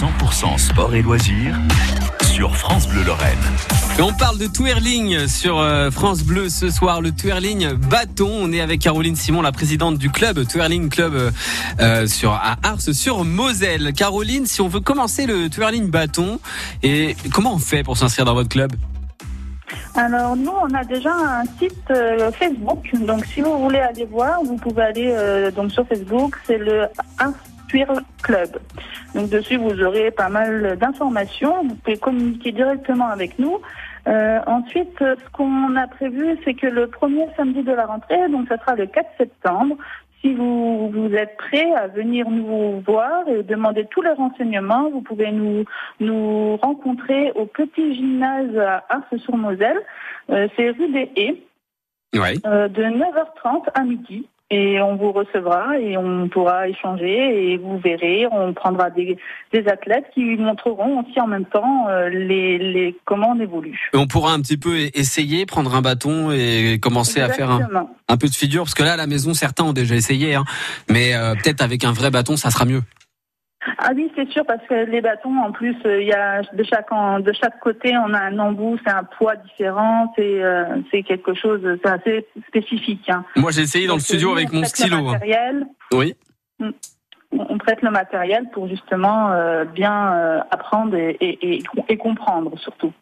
100% sport et loisirs sur France Bleu Lorraine. Et on parle de twirling sur euh, France Bleu ce soir, le twirling bâton. On est avec Caroline Simon, la présidente du club twirling club euh, euh, sur à Ars sur Moselle. Caroline, si on veut commencer le twirling bâton, et comment on fait pour s'inscrire dans votre club? Alors nous, on a déjà un site euh, Facebook. Donc si vous voulez aller voir, vous pouvez aller euh, donc sur Facebook. C'est le Ars Twirl Club. Donc dessus, vous aurez pas mal d'informations. Vous pouvez communiquer directement avec nous. Euh, ensuite, ce qu'on a prévu, c'est que le premier samedi de la rentrée, donc ça sera le 4 septembre, si vous, vous êtes prêt à venir nous voir et demander tous les renseignements, vous pouvez nous, nous rencontrer au petit gymnase à Ars-sur-Moselle. Euh, c'est rue des Haies, Ouais. euh, de 9h30 à midi. Et on vous recevra et on pourra échanger et vous verrez, on prendra des, des athlètes qui montreront aussi en même temps euh, les, les, comment on évolue. Et on pourra un petit peu e- essayer, prendre un bâton et commencer à faire un, un peu de figure, parce que là à la maison certains ont déjà essayé, hein. mais euh, peut-être avec un vrai bâton ça sera mieux. Ah oui, c'est sûr, parce que les bâtons, en plus, euh, il y a de chaque en- de chaque côté, on a un embout, c'est un poids différent, c'est euh, c'est quelque chose, c'est assez spécifique. Hein. Moi j'ai essayé dans le studio avec on mon stylo. Matériel, Oui. on on prête le matériel pour justement euh, bien euh, apprendre et, et, et, et comprendre surtout.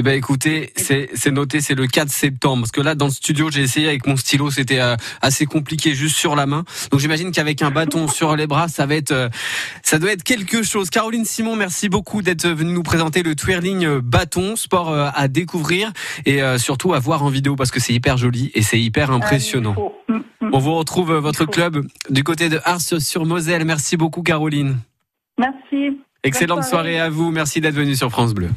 Eh ben écoutez, c'est noté, c'est le 4 septembre parce que là dans le studio j'ai essayé avec mon stylo, c'était euh, assez compliqué juste sur la main. Donc j'imagine qu'avec un bâton sur les bras, ça va être euh, ça doit être quelque chose. Caroline Simon, merci beaucoup d'être venue nous présenter le twirling euh, bâton, sport euh, à découvrir et surtout à voir en vidéo parce que c'est hyper joli et c'est hyper impressionnant. Il faut- Mm, mm. On vous retrouve votre club du côté de Ars sur Moselle. Merci beaucoup Caroline. Merci. Excellente soirée. soirée à vous. Merci d'être venue sur France Bleu.